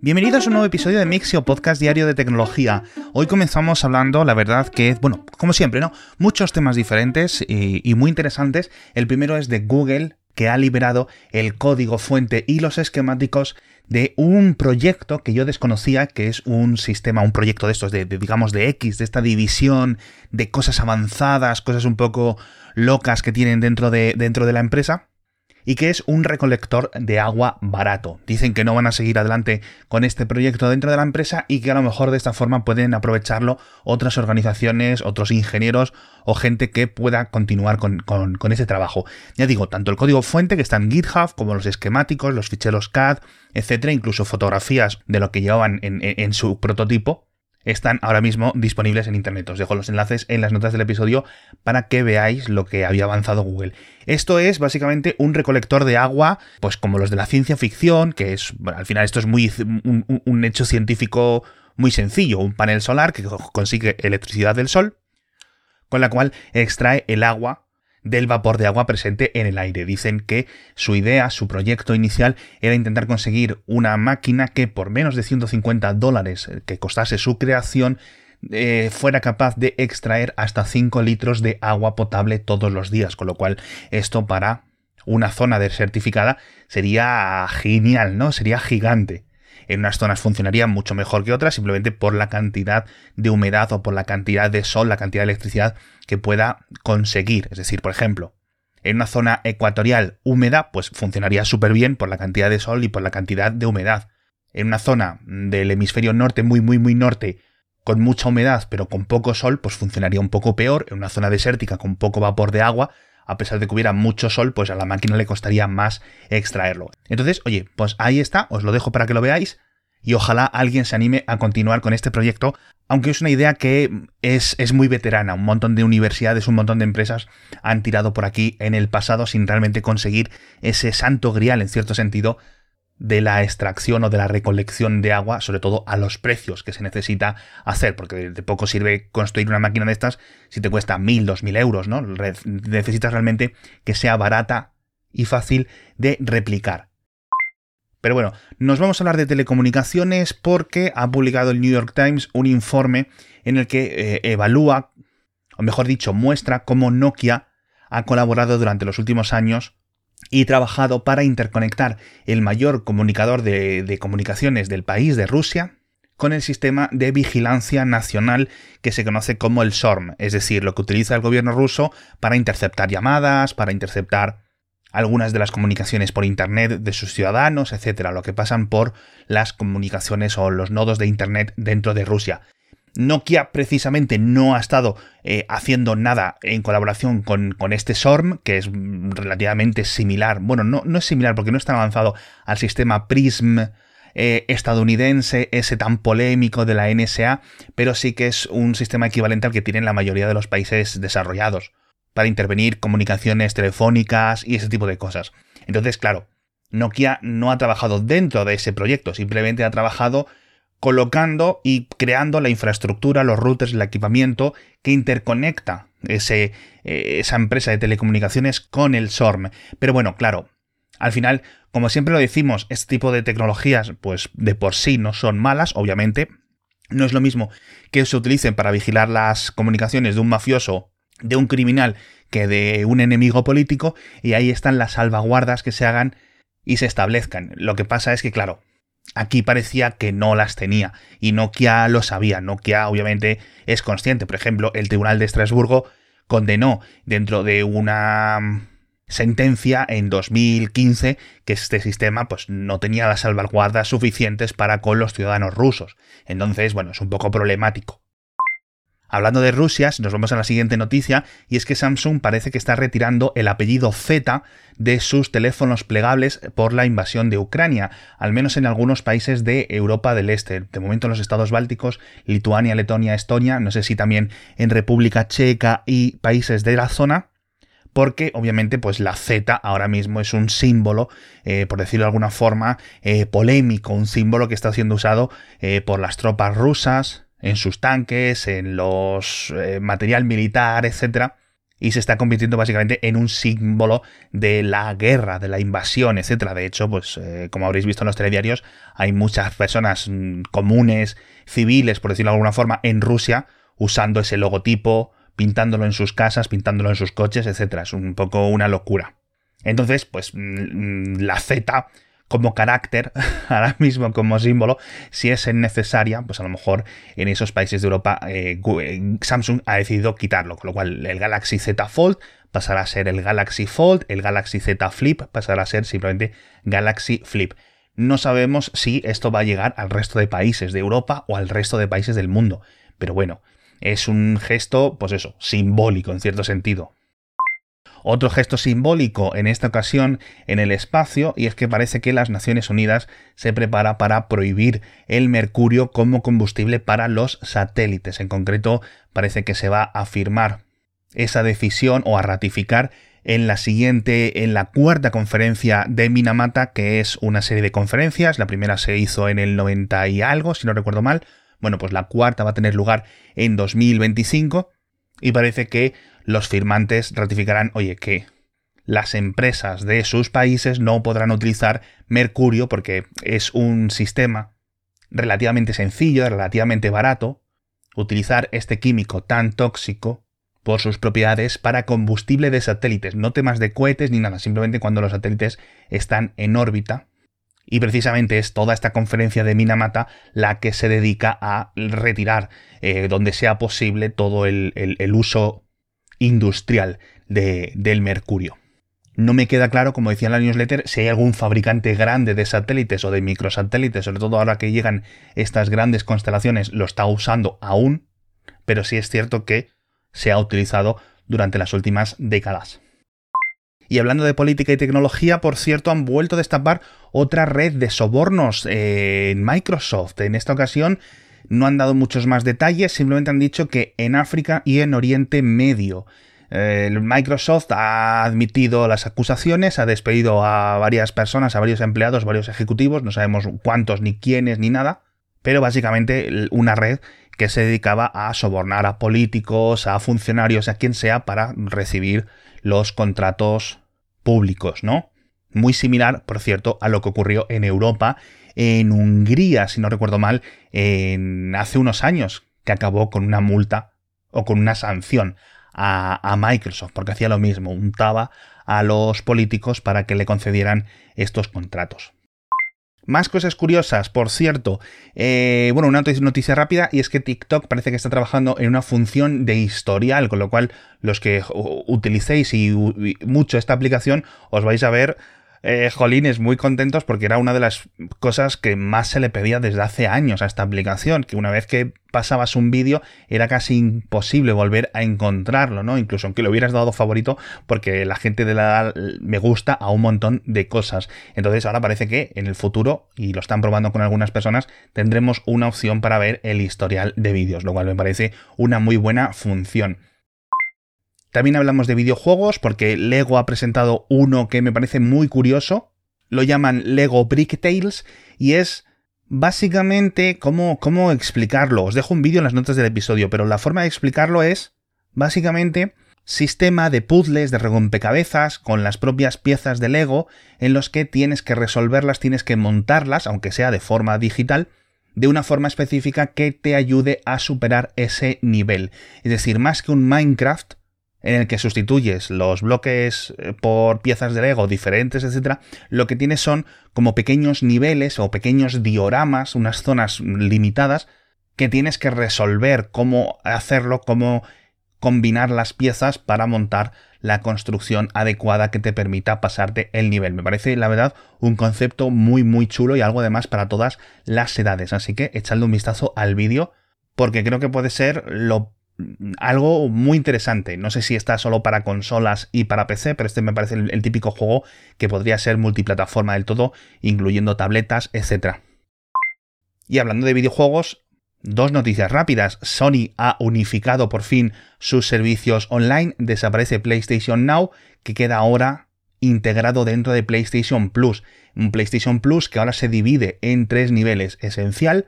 Bienvenidos a un nuevo episodio de Mixio, podcast diario de tecnología. Hoy comenzamos hablando, la verdad que, bueno, como siempre, ¿no? Muchos temas diferentes y, y, muy interesantes. El primero es de Google, que ha liberado el código fuente y los esquemáticos de un proyecto que yo desconocía, que es un sistema, un proyecto de estos, de, digamos, de X, de esta división de cosas avanzadas, cosas un poco locas que tienen dentro de, dentro de la empresa y que es un recolector de agua barato. Dicen que no van a seguir adelante con este proyecto dentro de la empresa y que a lo mejor de esta forma pueden aprovecharlo otras organizaciones, otros ingenieros o gente que pueda continuar con, ese trabajo. Ya digo, tanto el código fuente que está en GitHub como los esquemáticos, los ficheros CAD, etcétera, incluso fotografías de lo que llevaban en su prototipo, están ahora mismo disponibles en Internet. Os dejo los enlaces en las notas del episodio para que veáis lo que había avanzado Google. Esto es básicamente un recolector de agua, pues como los de la ciencia ficción, que es, al final esto es muy un, un hecho científico muy sencillo, un panel solar que consigue electricidad del sol, con la cual extrae el agua del vapor de agua presente en el aire. Dicen que su idea, su proyecto inicial era intentar conseguir una máquina que por menos de 150 dólares eh, que costase su creación eh, fuera capaz de extraer hasta 5 litros de agua potable todos los días, con lo cual esto para una zona desertificada sería genial, ¿no? Sería gigante en unas zonas funcionaría mucho mejor que otras simplemente por la cantidad de humedad o por la cantidad de sol, la cantidad de electricidad que pueda conseguir. Es decir, por ejemplo, en una zona ecuatorial húmeda, pues funcionaría súper bien por la cantidad de sol y por la cantidad de humedad. En una zona del hemisferio norte, muy, muy, muy norte, con mucha humedad, pero con poco sol, pues funcionaría un poco peor. En una zona desértica con poco vapor de agua, a pesar de que hubiera mucho sol, pues a la máquina le costaría más extraerlo. Entonces, oye, pues ahí está, os lo dejo para que lo veáis y ojalá alguien se anime a continuar con este proyecto, aunque es una idea que es, es, muy veterana. Un montón de universidades, un montón de empresas han tirado por aquí en el pasado sin realmente conseguir ese santo grial, en cierto sentido, de la extracción o de la recolección de agua, sobre todo a los precios que se necesita hacer, porque de poco sirve construir una máquina de estas si te cuesta mil, dos mil euros, ¿no? Necesitas realmente que sea barata y fácil de replicar. Pero bueno, nos vamos a hablar de telecomunicaciones porque ha publicado el New York Times un informe en el que eh, evalúa, o mejor dicho, muestra cómo Nokia ha colaborado durante los últimos años y trabajado para interconectar el mayor comunicador de, comunicaciones del país, de Rusia, con el sistema de vigilancia nacional que se conoce como el SORM, es decir, lo que utiliza el gobierno ruso para interceptar llamadas, para interceptar algunas de las comunicaciones por Internet de sus ciudadanos, etcétera, lo que pasan por las comunicaciones o los nodos de Internet dentro de Rusia. Nokia precisamente no ha estado eh, haciendo nada en colaboración con, este SORM, que es relativamente similar, bueno, no, es similar porque no es tan avanzado al sistema PRISM eh, estadounidense, ese tan polémico de la NSA, pero sí que es un sistema equivalente al que tienen la mayoría de los países desarrollados para intervenir comunicaciones telefónicas y ese tipo de cosas. Entonces, claro, Nokia no ha trabajado dentro de ese proyecto, simplemente ha trabajado colocando y creando la infraestructura, los routers, el equipamiento que interconecta ese, eh, esa empresa de telecomunicaciones con el SORM. Pero bueno, claro, al final, como siempre lo decimos, este tipo de tecnologías, pues de por sí no son malas, obviamente. No es lo mismo que se utilicen para vigilar las comunicaciones de un mafioso de un criminal que de un enemigo político y ahí están las salvaguardas que se hagan y se establezcan. Lo que pasa es que, claro, aquí parecía que no las tenía y Nokia lo sabía. Nokia obviamente es consciente. Por ejemplo, el Tribunal de Estrasburgo condenó dentro de una sentencia en 2015 que este sistema pues no tenía las salvaguardas suficientes para con los ciudadanos rusos. Entonces, bueno, es un poco problemático. Hablando de Rusia, nos vamos a la siguiente noticia, y es que Samsung parece que está retirando el apellido Z de sus teléfonos plegables por la invasión de Ucrania, al menos en algunos países de Europa del Este. De momento en los estados bálticos, Lituania, Letonia, Estonia, no sé si también en República Checa y países de la zona, porque obviamente pues la Z ahora mismo es un símbolo, eh, por decirlo de alguna forma, eh, polémico, un símbolo que está siendo usado eh, por las tropas rusas, en sus tanques, en los eh, material militar, etcétera, y se está convirtiendo básicamente en un símbolo de la guerra, de la invasión, etcétera. De hecho, pues eh, como habréis visto en los telediarios, hay muchas personas mm, comunes, civiles, por decirlo de alguna forma, en Rusia usando ese logotipo, pintándolo en sus casas, pintándolo en sus coches, etcétera. Es un poco una locura. Entonces, pues mm, mm, la Z como carácter, ahora mismo como símbolo, si es necesaria, pues a lo mejor en esos países de Europa eh, eh, Samsung ha decidido quitarlo, con lo cual el Galaxy Z Fold pasará a ser el Galaxy Fold, el Galaxy Z Flip pasará a ser simplemente Galaxy Flip. No sabemos si esto va a llegar al resto de países de Europa o al resto de países del mundo, pero bueno, es un gesto, pues eso, simbólico en cierto sentido. Otro gesto simbólico en esta ocasión en el espacio y es que parece que las Naciones Unidas se prepara para prohibir el mercurio como combustible para los satélites. En concreto, parece que se va a firmar esa decisión o a ratificar en la siguiente, en la cuarta conferencia de Minamata, que es una serie de conferencias. La primera se hizo en el 90 y algo, si no recuerdo mal. Bueno, pues la cuarta va a tener lugar en 2025 y parece que los firmantes ratificarán, oye, que las empresas de sus países no podrán utilizar mercurio porque es un sistema relativamente sencillo, relativamente barato, utilizar este químico tan tóxico por sus propiedades para combustible de satélites, no temas de cohetes ni nada, simplemente cuando los satélites están en órbita. Y precisamente es toda esta conferencia de Minamata la que se dedica a retirar, eh, donde sea posible, todo el, el uso industrial del mercurio. No me queda claro, como decía en la newsletter, si hay algún fabricante grande de satélites o de microsatélites, sobre todo ahora que llegan estas grandes constelaciones, lo está usando aún, pero sí es cierto que se ha utilizado durante las últimas décadas. Y hablando de política y tecnología, por cierto, han vuelto a destapar otra red de sobornos en Microsoft. En esta ocasión no han dado muchos más detalles, simplemente han dicho que en África y en Oriente Medio. Eh, Microsoft ha admitido las acusaciones, ha despedido a varias personas, a varios empleados, varios ejecutivos, no sabemos cuántos, ni quiénes, ni nada, pero básicamente una red que se dedicaba a sobornar a políticos, a funcionarios, a quien sea, para recibir los contratos públicos, ¿no? Muy similar, por cierto, a lo que ocurrió en Europa en Hungría, si no recuerdo mal, hace unos años, que acabó con una multa o con una sanción a, Microsoft, porque hacía lo mismo, untaba a los políticos para que le concedieran estos contratos. Más cosas curiosas, por cierto. Eh, bueno, una noticia rápida y es que TikTok parece que está trabajando en una función de historial, con lo cual los que utilicéis y mucho esta aplicación os vais a ver eh, jolines muy contentos porque era una de las cosas que más se le pedía desde hace años a esta aplicación, que una vez que pasabas un vídeo era casi imposible volver a encontrarlo, ¿no? Incluso aunque lo hubieras dado favorito porque la gente de la me gusta a un montón de cosas. Entonces ahora parece que en el futuro, y lo están probando con algunas personas, tendremos una opción para ver el historial de vídeos, lo cual me parece una muy buena función. También hablamos de videojuegos porque Lego ha presentado uno que me parece muy curioso. Lo llaman Lego Brick Tales y es básicamente cómo, cómo explicarlo. Os dejo un vídeo en las notas del episodio, pero la forma de explicarlo es básicamente sistema de puzzles, de rompecabezas con las propias piezas de Lego en los que tienes que resolverlas, tienes que montarlas, aunque sea de forma digital, de una forma específica que te ayude a superar ese nivel. Es decir, más que un Minecraft, en el que sustituyes los bloques eh, por piezas de Lego diferentes, etcétera, lo que tienes son como pequeños niveles o pequeños dioramas, unas zonas limitadas que tienes que resolver cómo hacerlo, cómo combinar las piezas para montar la construcción adecuada que te permita pasarte el nivel. Me parece, la verdad, un concepto muy muy chulo y algo además para todas las edades. Así que echadle un vistazo al vídeo porque creo que puede ser lo algo muy interesante. No sé si está solo para consolas y para PC, pero este me parece el, típico juego que podría ser multiplataforma del todo, incluyendo tabletas, etc. Y hablando de videojuegos, dos noticias rápidas. Sony ha unificado por fin sus servicios online, desaparece PlayStation Now, que queda ahora integrado dentro de PlayStation Plus. Un PlayStation Plus que ahora se divide en tres niveles, esencial,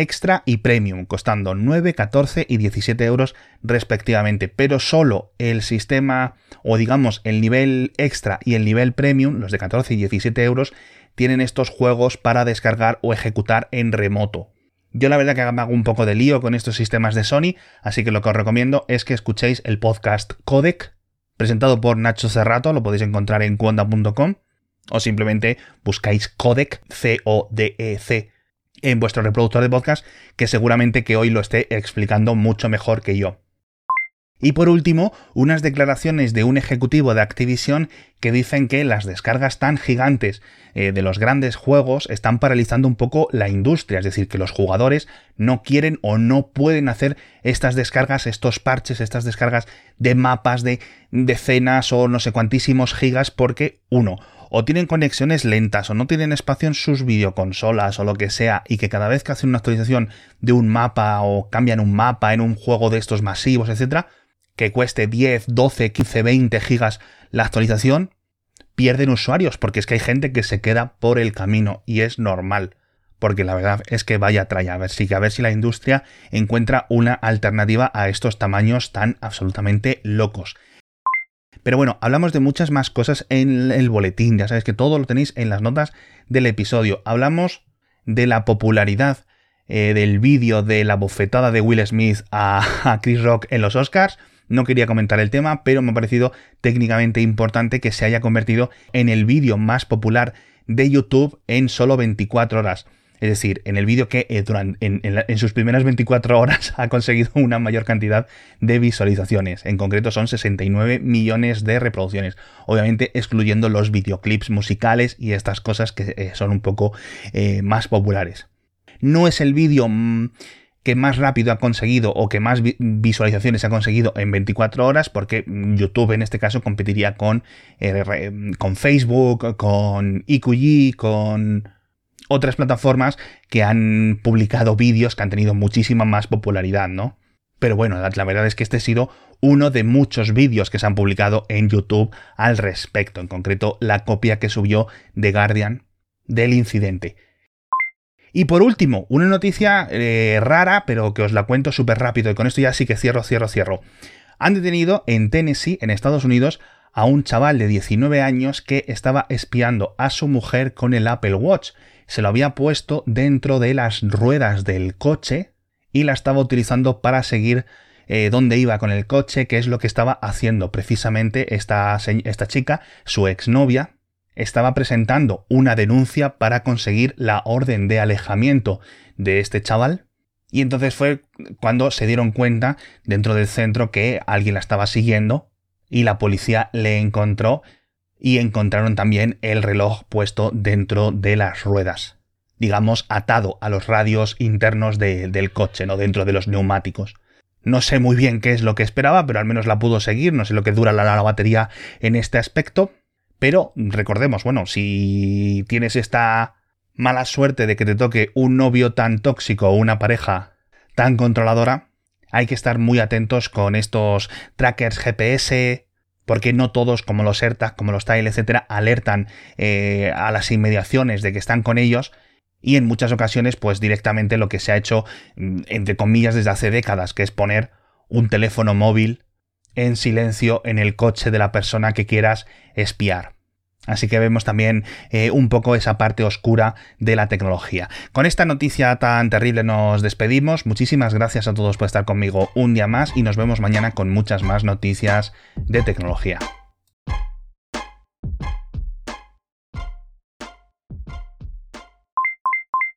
extra y premium, costando 9, 14 y 17 euros respectivamente, pero solo el sistema o digamos el nivel extra y el nivel premium, los de 14 y 17 euros, tienen estos juegos para descargar o ejecutar en remoto. Yo la verdad que me hago un poco de lío con estos sistemas de Sony, así que lo que os recomiendo es que escuchéis el podcast Codec, presentado por Nacho Cerrato, lo podéis encontrar en cuonda.com, o simplemente buscáis Codec, C-O-D-E-C, en vuestro reproductor de podcast, que seguramente que hoy lo esté explicando mucho mejor que yo. Y por último, unas declaraciones de un ejecutivo de Activision que dicen que las descargas tan gigantes eh, de los grandes juegos están paralizando un poco la industria, es decir, que los jugadores no quieren o no pueden hacer estas descargas, estos parches, estas descargas de mapas de decenas o no sé cuantísimos gigas porque uno, o tienen conexiones lentas o no tienen espacio en sus videoconsolas o lo que sea y que cada vez que hacen una actualización de un mapa o cambian un mapa en un juego de estos masivos, etcétera, que cueste 10, 12, 15, 20 gigas la actualización, pierden usuarios, porque es que hay gente que se queda por el camino y es normal. Porque la verdad es que vaya traya, a ver a ver si la industria encuentra una alternativa a estos tamaños tan absolutamente locos. Pero bueno, hablamos de muchas más cosas en el boletín, ya sabéis que todo lo tenéis en las notas del episodio. Hablamos de la popularidad eh, del vídeo de la bofetada de Will Smith a Chris Rock en los Oscars. No quería comentar el tema, pero me ha parecido técnicamente importante que se haya convertido en el vídeo más popular de YouTube en solo 24 horas. Es decir, en el vídeo que eh, en, sus primeras 24 horas ha conseguido una mayor cantidad de visualizaciones. En concreto son 69 millones de reproducciones. Obviamente excluyendo los videoclips musicales y estas cosas que eh, son un poco eh, más populares. No es el vídeo mm, que más rápido ha conseguido o que más visualizaciones ha conseguido en 24 horas, porque YouTube en este caso competiría con, con Facebook, con IQG, con otras plataformas que han publicado vídeos que han tenido muchísima más popularidad, ¿no? Pero bueno, la, verdad es que este ha sido uno de muchos vídeos que se han publicado en YouTube al respecto, en concreto la copia que subió The Guardian del incidente. Y por último, una noticia eh, rara, pero que os la cuento súper rápido y con esto ya sí que cierro, cierro, cierro. Han detenido en Tennessee, en Estados Unidos, a un chaval de 19 años que estaba espiando a su mujer con el Apple Watch. Se lo había puesto dentro de las ruedas del coche y la estaba utilizando para seguir eh, dónde iba con el coche, qué es lo que estaba haciendo precisamente esta, esta chica, su exnovia, estaba presentando una denuncia para conseguir la orden de alejamiento de este chaval. Y entonces fue cuando se dieron cuenta dentro del centro que alguien la estaba siguiendo y la policía le encontró y encontraron también el reloj puesto dentro de las ruedas, digamos atado a los radios internos del coche, no dentro de los neumáticos. No sé muy bien qué es lo que esperaba, pero al menos la pudo seguir, no sé lo que dura la batería en este aspecto, pero recordemos, bueno, si tienes esta mala suerte de que te toque un novio tan tóxico o una pareja tan controladora, hay que estar muy atentos con estos trackers GPS, porque no todos, como los AirTag, como los Tile, etcétera, alertan eh, a las inmediaciones de que están con ellos. Y en muchas ocasiones, pues directamente lo que se ha hecho, mm, entre comillas, desde hace décadas, que es poner un teléfono móvil en silencio en el coche de la persona que quieras espiar. Así que vemos también eh, un poco esa parte oscura de la tecnología. Con esta noticia tan terrible nos despedimos. Muchísimas gracias a todos por estar conmigo un día más y nos vemos mañana con muchas más noticias de tecnología.